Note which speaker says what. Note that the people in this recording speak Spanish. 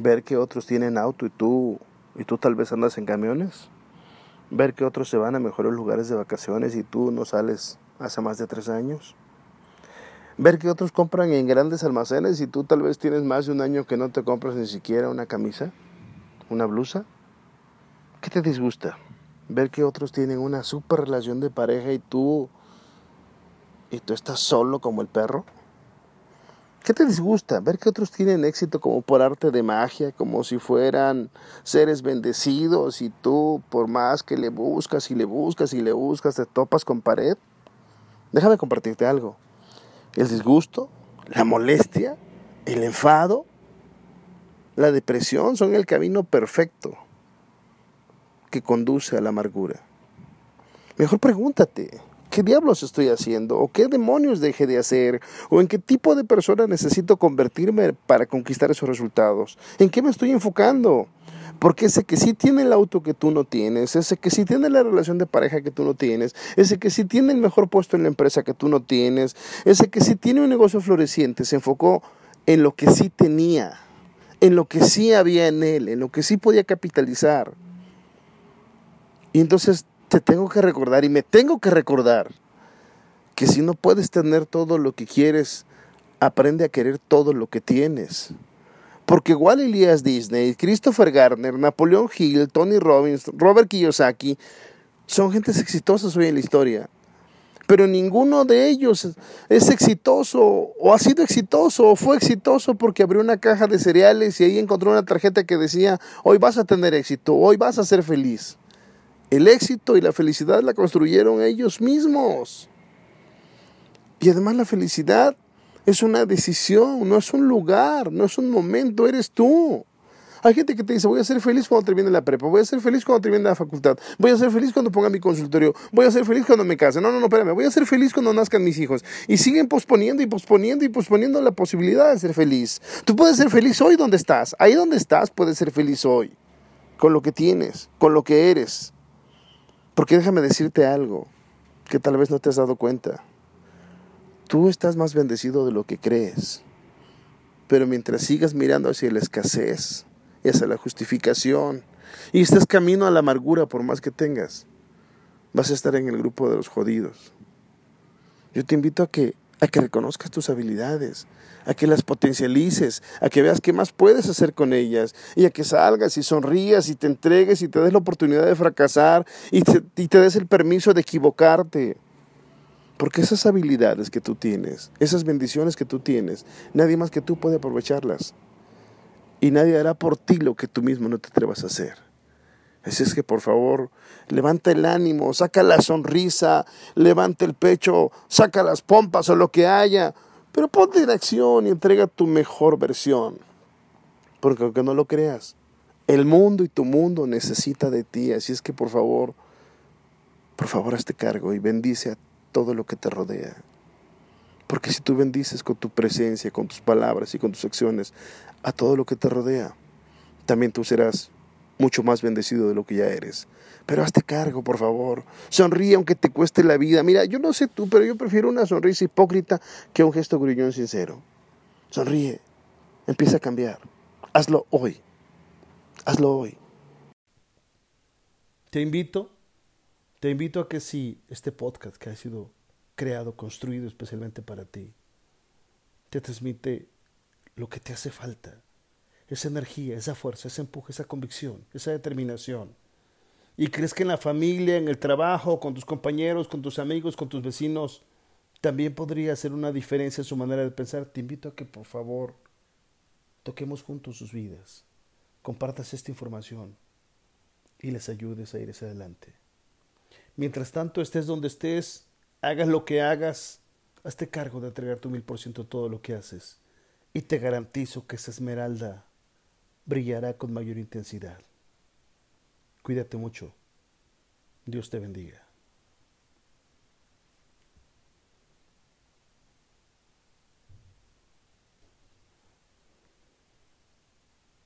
Speaker 1: Ver que otros tienen auto y tú y tú tal vez andas en camiones, ver que otros se van a mejores lugares de vacaciones y tú no sales hace más de tres años, ver que otros compran en grandes almacenes y tú tal vez tienes más de un año que no te compras ni siquiera una camisa, una blusa. ¿Qué te disgusta? Ver que otros tienen una super relación de pareja y tú y tú estás solo como el perro. ¿Qué te disgusta? Ver que otros tienen éxito como por arte de magia, como si fueran seres bendecidos y tú por más que le buscas y le buscas y le buscas te topas con pared. Déjame compartirte algo. El disgusto, la molestia, el enfado, la depresión son el camino perfecto que conduce a la amargura. Mejor pregúntate, ¿Qué diablos estoy haciendo? ¿O qué demonios dejé de hacer? ¿O en qué tipo de persona necesito convertirme para conquistar esos resultados? ¿En qué me estoy enfocando? Porque ese que sí tiene el auto que tú no tienes, ese que sí tiene la relación de pareja que tú no tienes, ese que sí tiene el mejor puesto en la empresa que tú no tienes, ese que sí tiene un negocio floreciente, se enfocó en lo que sí tenía, en lo que sí había en él, en lo que sí podía capitalizar. Y entonces te tengo que recordar y me tengo que recordar que si no puedes tener todo lo que quieres, aprende a querer todo lo que tienes. Porque igual Elías Disney, Christopher Garner, Napoleón Hill, Tony Robbins, Robert Kiyosaki, son gentes exitosas hoy en la historia. Pero ninguno de ellos es exitoso o ha sido exitoso o fue exitoso porque abrió una caja de cereales y ahí encontró una tarjeta que decía, hoy vas a tener éxito, hoy vas a ser feliz. El éxito y la felicidad la construyeron ellos mismos. Y además la felicidad es una decisión, no es un lugar, no es un momento, eres tú. Hay gente que te dice, voy a ser feliz cuando termine la prepa, voy a ser feliz cuando termine la facultad, voy a ser feliz cuando ponga mi consultorio, voy a ser feliz cuando me case. No, no, no, espérame, voy a ser feliz cuando nazcan mis hijos. Y siguen posponiendo y posponiendo y posponiendo la posibilidad de ser feliz. Tú puedes ser feliz hoy donde estás. Ahí donde estás puedes ser feliz hoy. Con lo que tienes, con lo que eres. Porque déjame decirte algo que tal vez no te has dado cuenta. Tú estás más bendecido de lo que crees. Pero mientras sigas mirando hacia la escasez y hacia la justificación y estás camino a la amargura por más que tengas, vas a estar en el grupo de los jodidos. Yo te invito a que a que reconozcas tus habilidades, a que las potencialices, a que veas qué más puedes hacer con ellas y a que salgas y sonrías y te entregues y te des la oportunidad de fracasar y te, des el permiso de equivocarte. Porque esas habilidades que tú tienes, esas bendiciones que tú tienes, nadie más que tú puede aprovecharlas. Y nadie hará por ti lo que tú mismo no te atrevas a hacer. Así es que por favor, levanta el ánimo, saca la sonrisa, levanta el pecho, saca las pompas o lo que haya, pero ponte en acción y entrega tu mejor versión. Porque aunque no lo creas, el mundo y tu mundo necesita de ti. Así es que por favor, por favor hazte cargo y bendice a todo lo que te rodea. Porque si tú bendices con tu presencia, con tus palabras y con tus acciones a todo lo que te rodea, también tú serás mucho más bendecido de lo que ya eres. Pero hazte cargo, por favor. Sonríe aunque te cueste la vida. Mira, yo no sé tú, pero yo prefiero una sonrisa hipócrita que un gesto gruñón sincero. Sonríe. Empieza a cambiar. Hazlo hoy. Hazlo hoy.
Speaker 2: Te invito, te invito a que si este podcast que ha sido creado, construido especialmente para ti, te transmite lo que te hace falta, esa energía, esa fuerza, ese empuje, esa convicción, esa determinación. Y crees que en la familia, en el trabajo, con tus compañeros, con tus amigos, con tus vecinos, también podría hacer una diferencia en su manera de pensar. Te invito a que por favor toquemos juntos sus vidas, compartas esta información y les ayudes a ir hacia adelante. Mientras tanto, estés donde estés, hagas lo que hagas, hazte cargo de entregar tu mil por ciento todo lo que haces y te garantizo que esa esmeralda brillará con mayor intensidad. Cuídate mucho. Dios te bendiga.